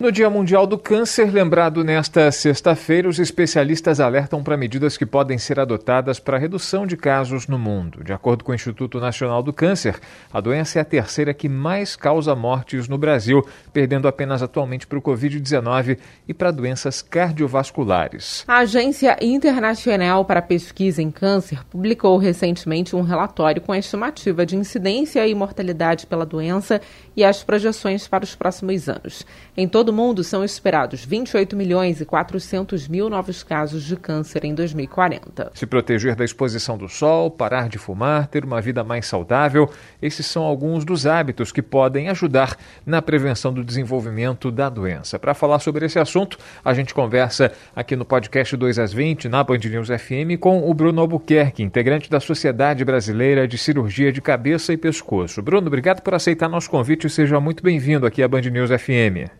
No Dia Mundial do Câncer, lembrado nesta sexta-feira, os especialistas alertam para medidas que podem ser adotadas para a redução de casos no mundo. De acordo com o Instituto Nacional do Câncer, a doença é a terceira que mais causa mortes no Brasil, perdendo apenas atualmente para o Covid-19 e para doenças cardiovasculares. A Agência Internacional para Pesquisa em Câncer publicou recentemente um relatório com a estimativa de incidência e mortalidade pela doença e as projeções para os próximos anos. Em todo mundo, são esperados 28 milhões e 400 mil novos casos de câncer em 2040. Se proteger da exposição do sol, parar de fumar, ter uma vida mais saudável, esses são alguns dos hábitos que podem ajudar na prevenção do desenvolvimento da doença. Para falar sobre esse assunto, a gente conversa aqui no podcast 2 às 20, na Band News FM, com o Bruno Albuquerque, integrante da Sociedade Brasileira de Cirurgia de Cabeça e Pescoço. Bruno, obrigado por aceitar nosso convite e seja muito bem-vindo aqui à Band News FM.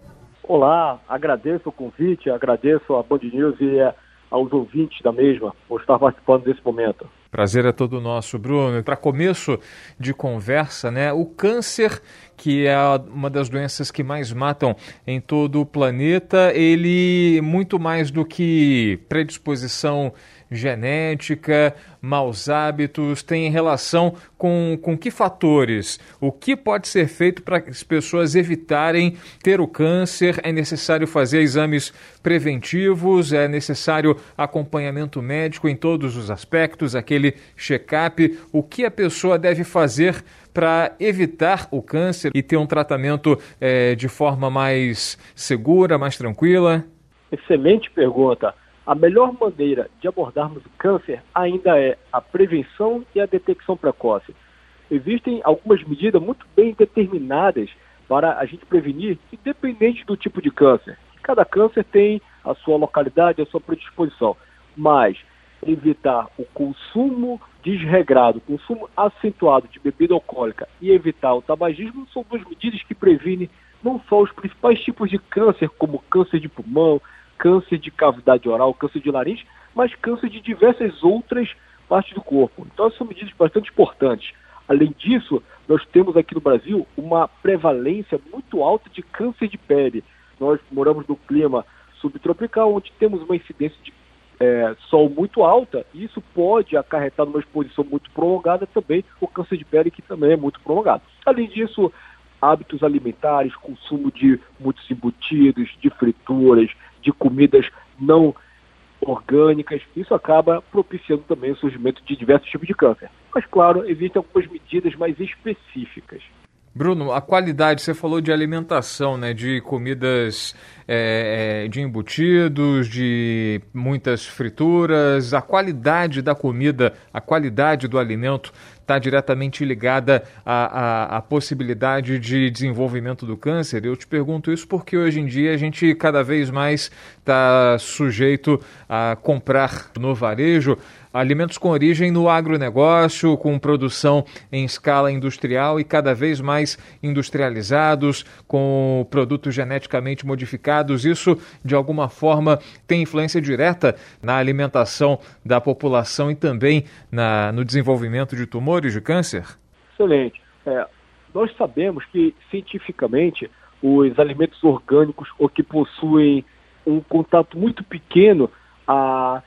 Olá, agradeço o convite, agradeço a Band News e eh, aos ouvintes da mesma por estar participando desse momento. Prazer é todo nosso, Bruno. Para começo de conversa, né, o câncer, que é uma das doenças que mais matam em todo o planeta, ele muito mais do que predisposição genética, maus hábitos, tem relação com, com que fatores? O que pode ser feito para as pessoas evitarem ter o câncer? É necessário fazer exames preventivos? É necessário acompanhamento médico em todos os aspectos, aquele check-up? O que a pessoa deve fazer para evitar o câncer e ter um tratamento é, de forma mais segura, mais tranquila? Excelente pergunta. A melhor maneira de abordarmos o câncer ainda é a prevenção e a detecção precoce. Existem algumas medidas muito bem determinadas para a gente prevenir, independente do tipo de câncer. Cada câncer tem a sua localidade, a sua predisposição, mas evitar o consumo desregrado, consumo acentuado de bebida alcoólica e evitar o tabagismo são duas medidas que previnem não só os principais tipos de câncer, como câncer de pulmão, câncer de cavidade oral, câncer de laringe, mas câncer de diversas outras partes do corpo. Então, são medidas bastante importantes. Além disso, nós temos aqui no Brasil uma prevalência muito alta de câncer de pele. Nós moramos no clima subtropical, onde temos uma incidência de é, sol muito alta, isso pode acarretar numa exposição muito prolongada também o câncer de pele, que também é muito prolongado. Além disso, hábitos alimentares, consumo de muitos embutidos, de frituras, de comidas não orgânicas, isso acaba propiciando também o surgimento de diversos tipos de câncer. Mas, claro, existem algumas medidas mais específicas. Bruno, a qualidade, você falou de alimentação, né? De comidas é, de embutidos, de muitas frituras. A qualidade da comida, a qualidade do alimento está diretamente ligada à, à, à, possibilidade de desenvolvimento do câncer? Eu te pergunto isso porque hoje em dia a gente cada vez mais está sujeito a comprar no varejo alimentos com origem no agronegócio, com produção em escala industrial e cada vez mais industrializados, com produtos geneticamente modificados. Isso, de alguma forma, tem influência direta na alimentação da população e também na, no desenvolvimento de tumores de câncer? Excelente. É, nós sabemos que, cientificamente, os alimentos orgânicos ou que possuem um contato muito pequeno a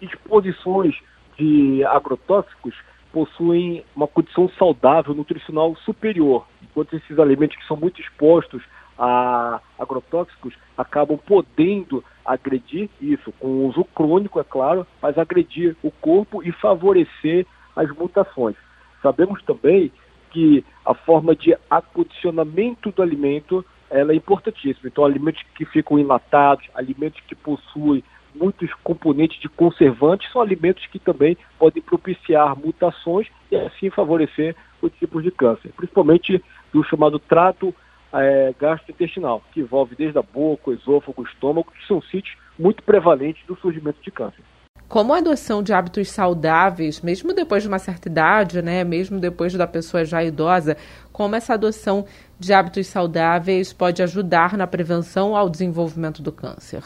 exposições de agrotóxicos possuem uma condição saudável, nutricional superior, enquanto esses alimentos que são muito expostos a agrotóxicos acabam podendo agredir isso, com uso crônico, é claro, mas agredir o corpo e favorecer as mutações. Sabemos também que a forma de acondicionamento do alimento ela é importantíssima. Então, alimentos que ficam enlatados, alimentos que possuem muitos componentes de conservantes são alimentos que também podem propiciar mutações e assim favorecer o tipo de câncer, principalmente do chamado trato é, gastrointestinal, que envolve desde a boca, o esôfago, o estômago, que são sítios muito prevalentes do surgimento de câncer. Como a adoção de hábitos saudáveis, mesmo depois de uma certa idade, né, mesmo depois da pessoa já idosa, como essa adoção de hábitos saudáveis pode ajudar na prevenção ao desenvolvimento do câncer.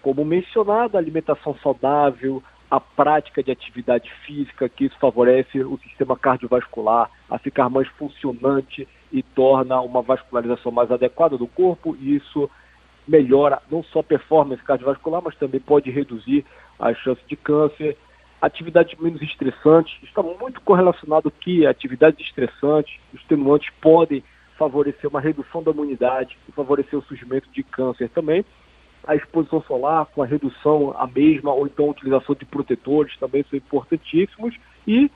Como mencionado, a alimentação saudável, a prática de atividade física, que isso favorece o sistema cardiovascular a ficar mais funcionante e torna uma vascularização mais adequada do corpo, e isso melhora não só a performance cardiovascular, mas também pode reduzir as chances de câncer. Atividades menos estressantes, está muito correlacionado que atividades estressantes, extenuantes podem favorecer uma redução da imunidade e favorecer o surgimento de câncer também. A exposição solar com a redução a mesma ou então a utilização de protetores também são importantíssimos. E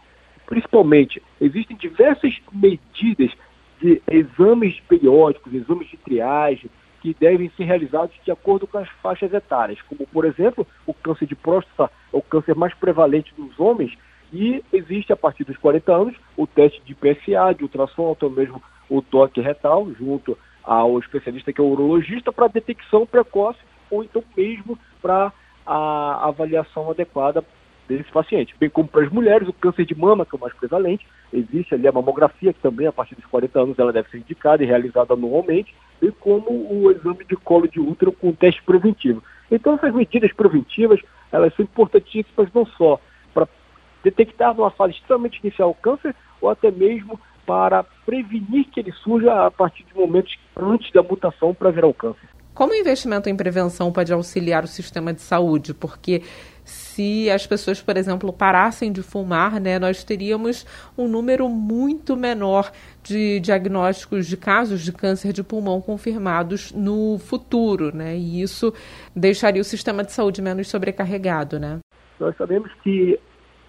principalmente existem diversas medidas de exames periódicos, exames de triagem que devem ser realizados de acordo com as faixas etárias, como por exemplo o câncer de próstata é o câncer mais prevalente nos homens e existe a partir dos 40 anos o teste de PSA, de ultrassom, até mesmo o toque retal, junto ao especialista que é o urologista, para detecção precoce ou então mesmo para a avaliação adequada desse paciente. Bem como para as mulheres, o câncer de mama, que é o mais prevalente, existe ali a mamografia, que também a partir dos 40 anos ela deve ser indicada e realizada anualmente, bem como o exame de colo de útero com teste preventivo. Então essas medidas preventivas, elas são importantíssimas não só para detectar numa fase extremamente inicial o câncer, ou até mesmo para prevenir que ele surja a partir de momentos antes da mutação para virar o câncer. Como o investimento em prevenção pode auxiliar o sistema de saúde? Porque se as pessoas, por exemplo, parassem de fumar, né, nós teríamos um número muito menor de diagnósticos de casos de câncer de pulmão confirmados no futuro, né? E isso deixaria o sistema de saúde menos sobrecarregado, né? Nós sabemos que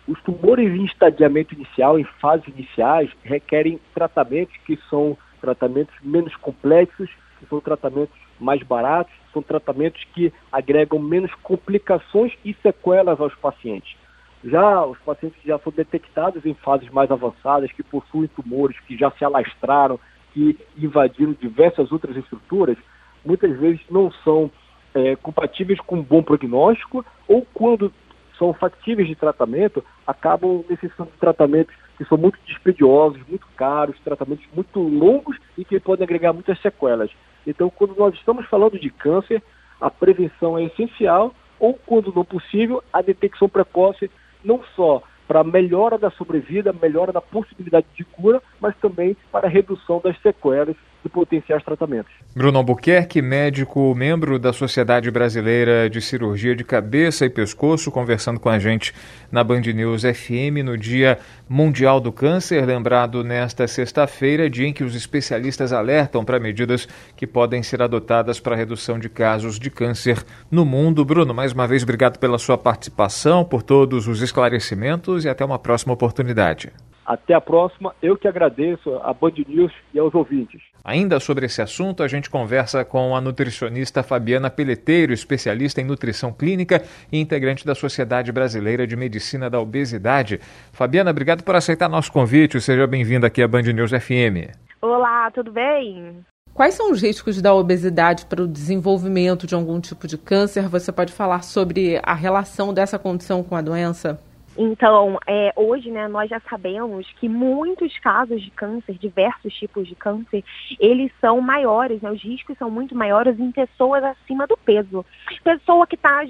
os tumores em estadiamento inicial, em fases iniciais, requerem tratamentos que são tratamentos menos complexos, que são tratamentos mais baratos, são tratamentos que agregam menos complicações e sequelas aos pacientes. Já os pacientes que já são detectados em fases mais avançadas, que possuem tumores, que já se alastraram, que invadiram diversas outras estruturas, muitas vezes não são é, compatíveis com um bom prognóstico ou quando são factíveis de tratamento, acabam necessitando de tratamentos que são muito dispendiosos, muito caros, tratamentos muito longos e que podem agregar muitas sequelas. Então, quando nós estamos falando de câncer, a prevenção é essencial, ou, quando não possível, a detecção precoce, não só para melhora da sobrevida, melhora da possibilidade de cura, mas também para redução das sequelas de potenciais tratamentos. Bruno Albuquerque, médico, membro da Sociedade Brasileira de Cirurgia de Cabeça e Pescoço, conversando com a gente na Band News FM no Dia Mundial do Câncer, lembrado nesta sexta-feira, dia em que os especialistas alertam para medidas que podem ser adotadas para a redução de casos de câncer no mundo. Bruno, mais uma vez, obrigado pela sua participação, por todos os esclarecimentos e até uma próxima oportunidade. Até a próxima. Eu que agradeço a Band News e aos ouvintes. Ainda sobre esse assunto, a gente conversa com a nutricionista Fabiana Peleteiro, especialista em nutrição clínica e integrante da Sociedade Brasileira de Medicina da Obesidade. Fabiana, obrigado por aceitar nosso convite. Seja bem-vinda aqui à Band News FM. Olá, tudo bem? Quais são os riscos da obesidade para o desenvolvimento de algum tipo de câncer? Você pode falar sobre a relação dessa condição com a doença? Então, é, hoje, né, nós já sabemos que muitos casos de câncer, diversos tipos de câncer, eles são maiores, né, os riscos são muito maiores em pessoas acima do peso. Pessoa que está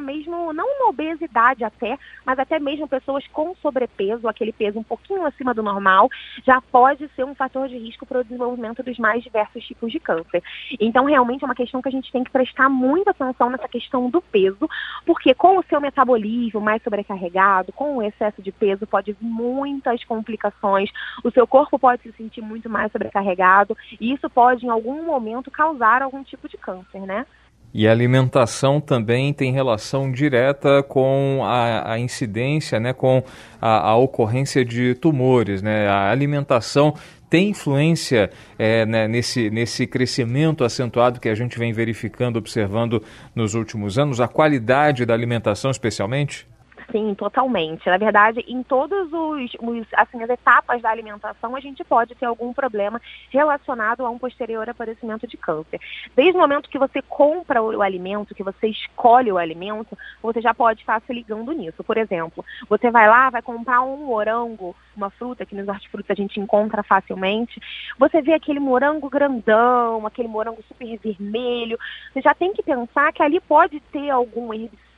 mesmo, não uma obesidade até, mas até mesmo pessoas com sobrepeso, aquele peso um pouquinho acima do normal, já pode ser um fator de risco para o desenvolvimento dos mais diversos tipos de câncer. Então, realmente é uma questão que a gente tem que prestar muita atenção nessa questão do peso, porque com o seu metabolismo mais sobrecarregado, com o excesso de peso pode vir muitas complicações, o seu corpo pode se sentir muito mais sobrecarregado e isso pode em algum momento causar algum tipo de câncer, né? E a alimentação também tem relação direta com a, a incidência, né, com a, a, ocorrência de tumores. Né? A alimentação tem influência é, né, nesse, nesse crescimento acentuado que a gente vem verificando, observando nos últimos anos, a qualidade da alimentação especialmente? Sim, totalmente. Na verdade, em todos os, os, assim, as etapas da alimentação, a gente pode ter algum problema relacionado a um posterior aparecimento de câncer. Desde o momento que você compra o, o alimento, que você escolhe o alimento, você já pode estar se ligando nisso. Por exemplo, você vai lá, vai comprar um morango, uma fruta que nos hortifrutos a gente encontra facilmente. Você vê aquele morango grandão, aquele morango super vermelho. Você já tem que pensar que ali pode ter algum herbicida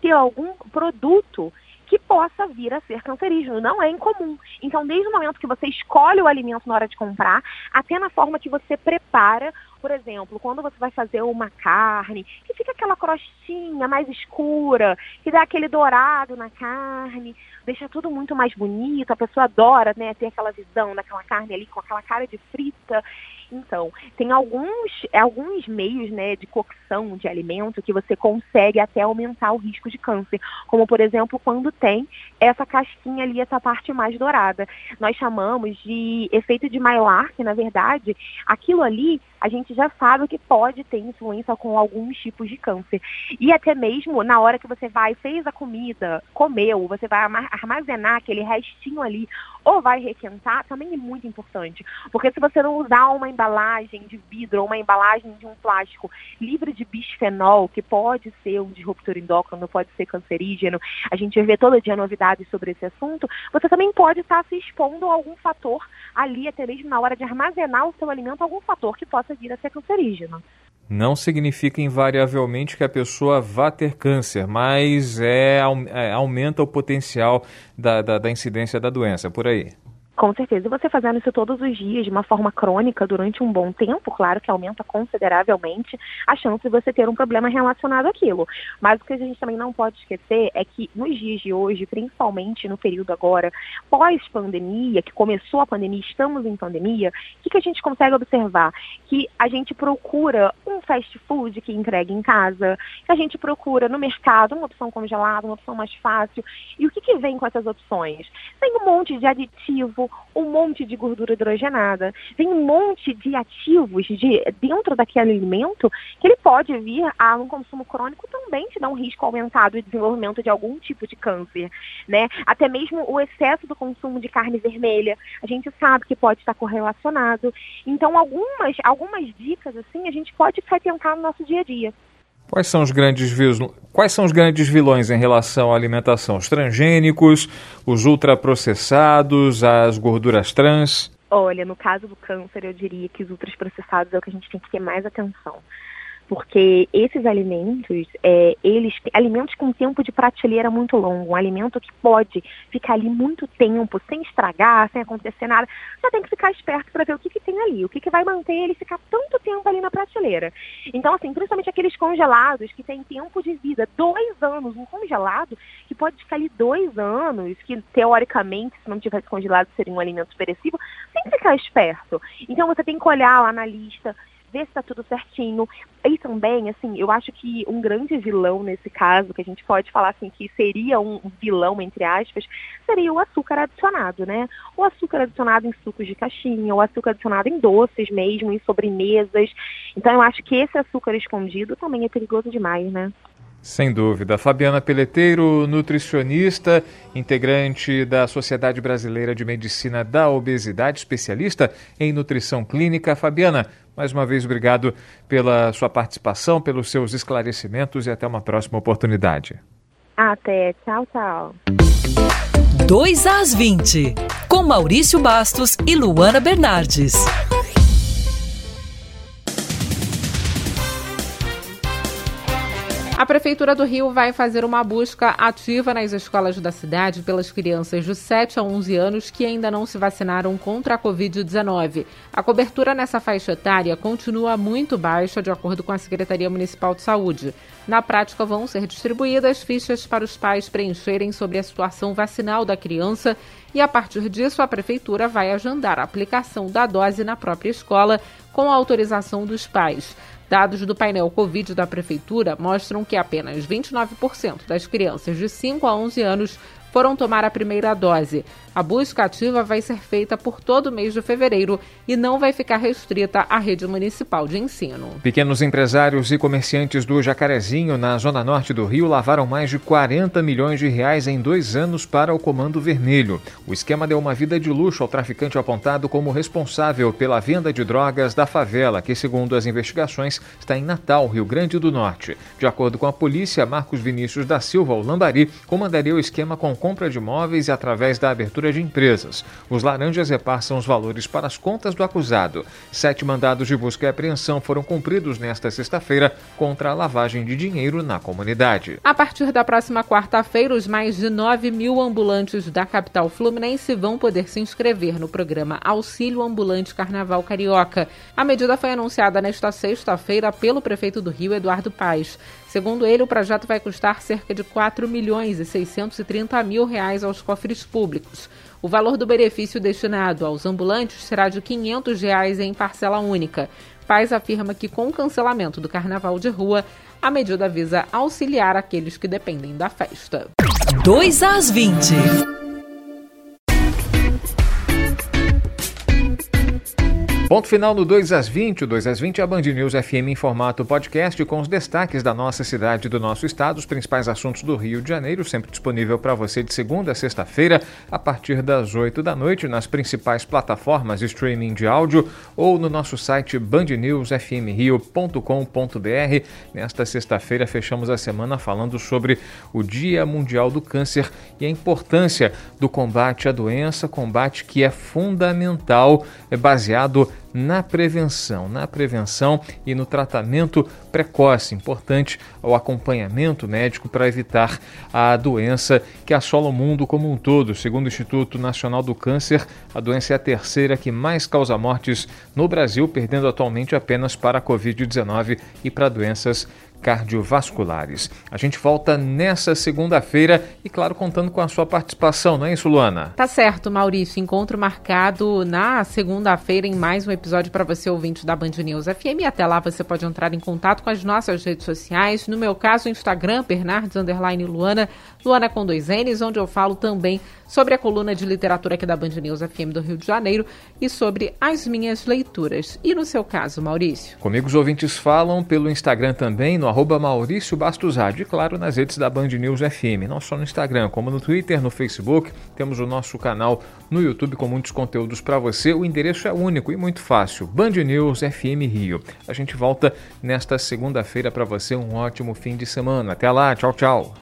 ter algum produto que possa vir a ser cancerígeno. Não é incomum. Então, desde o momento que você escolhe o alimento na hora de comprar, até na forma que você prepara, por exemplo, quando você vai fazer uma carne, que fica aquela crostinha mais escura, que dá aquele dourado na carne, deixa tudo muito mais bonito, a pessoa adora né, ter aquela visão daquela carne ali com aquela cara de frita. Então, tem alguns, alguns meios né, de cocção de alimento que você consegue até aumentar o risco de câncer, como por exemplo quando tem essa casquinha ali, essa parte mais dourada. Nós chamamos de efeito de Maillard, que na verdade aquilo ali a gente já sabe que pode ter influência com alguns tipos de câncer. E até mesmo na hora que você vai, fez a comida, comeu, você vai armazenar aquele restinho ali ou vai requentar, também é muito importante. Porque se você não usar uma embalagem de vidro ou uma embalagem de um plástico livre de bisfenol, que pode ser um disruptor endócrino, pode ser cancerígeno, a gente vê todo dia novidades sobre esse assunto, você também pode estar se expondo a algum fator ali, até mesmo na hora de armazenar o seu alimento, algum fator que possa vir a ser cancerígeno. Não significa invariavelmente que a pessoa vá ter câncer, mas é, é aumenta o potencial da, da, da incidência da doença, por aí. Com certeza. E você fazendo isso todos os dias, de uma forma crônica, durante um bom tempo, claro que aumenta consideravelmente a chance de você ter um problema relacionado àquilo. Mas o que a gente também não pode esquecer é que nos dias de hoje, principalmente no período agora, pós-pandemia, que começou a pandemia, estamos em pandemia, o que, que a gente consegue observar? Que a gente procura um fast food que entregue em casa, que a gente procura no mercado uma opção congelada, uma opção mais fácil. E o que, que vem com essas opções? Tem um monte de aditivo, um monte de gordura hidrogenada, vem um monte de ativos de, dentro daquele alimento que ele pode vir a um consumo crônico também te dar um risco aumentado de desenvolvimento de algum tipo de câncer, né? Até mesmo o excesso do consumo de carne vermelha, a gente sabe que pode estar correlacionado. Então, algumas, algumas dicas, assim, a gente pode tentar no nosso dia a dia. Quais são os grandes quais são os grandes vilões em relação à alimentação? Os transgênicos, os ultraprocessados, as gorduras trans? Olha, no caso do câncer, eu diria que os ultraprocessados é o que a gente tem que ter mais atenção porque esses alimentos, é, eles alimentos com tempo de prateleira muito longo, um alimento que pode ficar ali muito tempo, sem estragar, sem acontecer nada, já tem que ficar esperto para ver o que, que tem ali, o que, que vai manter ele ficar tanto tempo ali na prateleira. Então, assim, principalmente aqueles congelados que têm tempo de vida, dois anos, um congelado que pode ficar ali dois anos, que teoricamente, se não tivesse congelado, seria um alimento perecível, tem que ficar esperto. Então, você tem que olhar lá na lista ver se está tudo certinho. E também, assim, eu acho que um grande vilão nesse caso, que a gente pode falar assim, que seria um vilão, entre aspas, seria o açúcar adicionado, né? O açúcar adicionado em sucos de caixinha, o açúcar adicionado em doces mesmo, em sobremesas. Então eu acho que esse açúcar escondido também é perigoso demais, né? Sem dúvida. Fabiana Peleteiro, nutricionista, integrante da Sociedade Brasileira de Medicina da Obesidade, especialista em nutrição clínica. Fabiana, mais uma vez, obrigado pela sua participação, pelos seus esclarecimentos e até uma próxima oportunidade. Até. Tchau, tchau. 2 às 20, com Maurício Bastos e Luana Bernardes. A Prefeitura do Rio vai fazer uma busca ativa nas escolas da cidade pelas crianças de 7 a 11 anos que ainda não se vacinaram contra a Covid-19. A cobertura nessa faixa etária continua muito baixa, de acordo com a Secretaria Municipal de Saúde. Na prática, vão ser distribuídas fichas para os pais preencherem sobre a situação vacinal da criança e, a partir disso, a Prefeitura vai agendar a aplicação da dose na própria escola com a autorização dos pais. Dados do painel Covid da Prefeitura mostram que apenas 29% das crianças de 5 a 11 anos foram tomar a primeira dose. A busca ativa vai ser feita por todo o mês de fevereiro e não vai ficar restrita à rede municipal de ensino. Pequenos empresários e comerciantes do Jacarezinho, na zona norte do Rio, lavaram mais de 40 milhões de reais em dois anos para o Comando Vermelho. O esquema deu uma vida de luxo ao traficante apontado como responsável pela venda de drogas da favela, que, segundo as investigações, está em Natal, Rio Grande do Norte. De acordo com a polícia, Marcos Vinícius da Silva, o Lambari, comandaria o esquema com compra de imóveis e através da abertura de empresas. Os laranjas repassam os valores para as contas do acusado. Sete mandados de busca e apreensão foram cumpridos nesta sexta-feira contra a lavagem de dinheiro na comunidade. A partir da próxima quarta-feira, os mais de 9 mil ambulantes da capital fluminense vão poder se inscrever no programa Auxílio Ambulante Carnaval Carioca. A medida foi anunciada nesta sexta-feira pelo prefeito do Rio, Eduardo Paes. Segundo ele, o projeto vai custar cerca de 4 milhões e 630 mil reais aos cofres públicos. O valor do benefício destinado aos ambulantes será de 500 reais em parcela única. Paz afirma que, com o cancelamento do carnaval de rua, a medida visa auxiliar aqueles que dependem da festa. 2 às 20. Ponto final no 2 às 20. O 2 às 20 é a Band News FM em formato podcast com os destaques da nossa cidade e do nosso estado, os principais assuntos do Rio de Janeiro, sempre disponível para você de segunda a sexta-feira, a partir das 8 da noite, nas principais plataformas de streaming de áudio ou no nosso site bandnewsfmrio.com.br. Nesta sexta-feira, fechamos a semana falando sobre o Dia Mundial do Câncer e a importância do combate à doença, combate que é fundamental, é baseado na prevenção, na prevenção e no tratamento precoce. Importante o acompanhamento médico para evitar a doença que assola o mundo como um todo. Segundo o Instituto Nacional do Câncer, a doença é a terceira que mais causa mortes no Brasil, perdendo atualmente apenas para a Covid-19 e para doenças cardiovasculares. A gente volta nessa segunda-feira e, claro, contando com a sua participação, não é isso, Luana? Tá certo, Maurício. Encontro marcado na segunda-feira em mais um episódio para você, ouvinte da Band News FM. Até lá você pode entrar em contato com as nossas redes sociais. No meu caso, o Instagram, Bernardes Underline Luana, com dois N's, onde eu falo também sobre a coluna de literatura aqui da Band News FM do Rio de Janeiro e sobre as minhas leituras. E no seu caso, Maurício? Comigo os ouvintes falam pelo Instagram também, no arroba Maurício e claro, nas redes da Band News FM, não só no Instagram, como no Twitter, no Facebook, temos o nosso canal no YouTube com muitos conteúdos para você. O endereço é único e muito fácil, Band News FM Rio. A gente volta nesta segunda-feira para você, um ótimo fim de semana. Até lá, tchau, tchau.